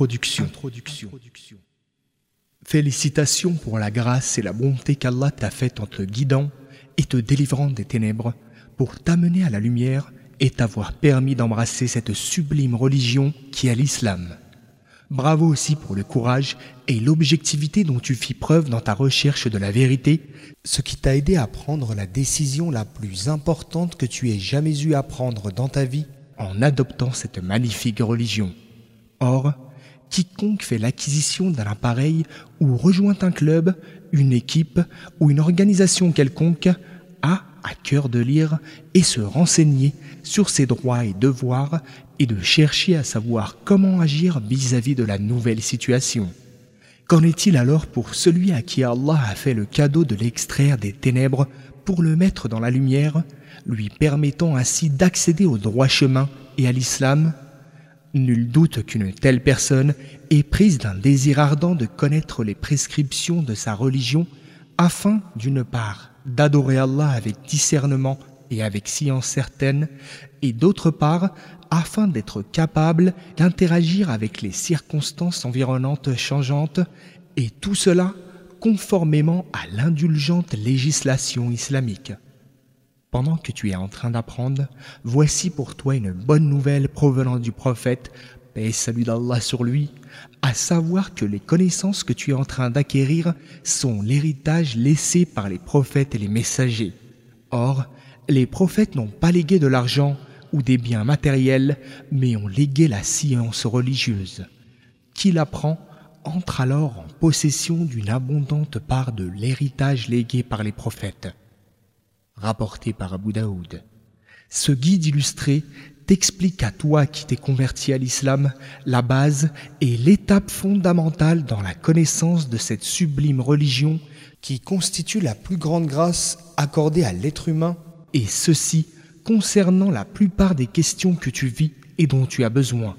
Introduction. Félicitations pour la grâce et la bonté qu'Allah t'a faite en te guidant et te délivrant des ténèbres pour t'amener à la lumière et t'avoir permis d'embrasser cette sublime religion qui est l'islam. Bravo aussi pour le courage et l'objectivité dont tu fis preuve dans ta recherche de la vérité, ce qui t'a aidé à prendre la décision la plus importante que tu aies jamais eu à prendre dans ta vie en adoptant cette magnifique religion. Or, quiconque fait l'acquisition d'un appareil ou rejoint un club, une équipe ou une organisation quelconque a à cœur de lire et se renseigner sur ses droits et devoirs et de chercher à savoir comment agir vis-à-vis de la nouvelle situation. Qu'en est-il alors pour celui à qui Allah a fait le cadeau de l'extraire des ténèbres pour le mettre dans la lumière, lui permettant ainsi d'accéder au droit chemin et à l'islam? Nul doute qu'une telle personne est prise d'un désir ardent de connaître les prescriptions de sa religion afin, d'une part, d'adorer Allah avec discernement et avec science certaine, et d'autre part, afin d'être capable d'interagir avec les circonstances environnantes changeantes, et tout cela conformément à l'indulgente législation islamique. Pendant que tu es en train d'apprendre, voici pour toi une bonne nouvelle provenant du prophète, paix et salut d'Allah sur lui, à savoir que les connaissances que tu es en train d'acquérir sont l'héritage laissé par les prophètes et les messagers. Or, les prophètes n'ont pas légué de l'argent ou des biens matériels, mais ont légué la science religieuse. Qui l'apprend entre alors en possession d'une abondante part de l'héritage légué par les prophètes rapporté par Abu Daoud. Ce guide illustré t'explique à toi qui t'es converti à l'islam la base et l'étape fondamentale dans la connaissance de cette sublime religion qui constitue la plus grande grâce accordée à l'être humain, et ceci concernant la plupart des questions que tu vis et dont tu as besoin.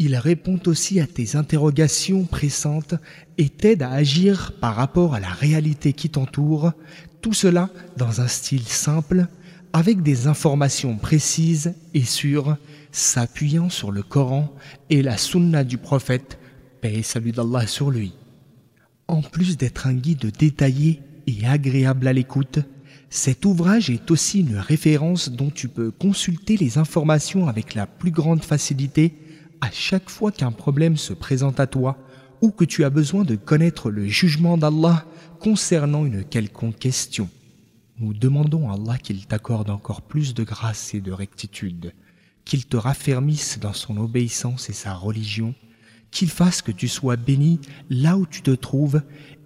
Il répond aussi à tes interrogations pressantes et t'aide à agir par rapport à la réalité qui t'entoure, tout cela dans un style simple, avec des informations précises et sûres, s'appuyant sur le Coran et la Sunna du prophète, paix et salut d'Allah sur lui. En plus d'être un guide détaillé et agréable à l'écoute, cet ouvrage est aussi une référence dont tu peux consulter les informations avec la plus grande facilité à chaque fois qu'un problème se présente à toi ou que tu as besoin de connaître le jugement d'Allah concernant une quelconque question. Nous demandons à Allah qu'il t'accorde encore plus de grâce et de rectitude, qu'il te raffermisse dans son obéissance et sa religion, qu'il fasse que tu sois béni là où tu te trouves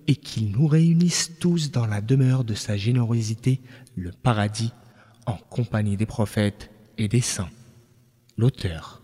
et qu'il nous réunisse tous dans la demeure de sa générosité, le paradis, en compagnie des prophètes et des saints. L'auteur.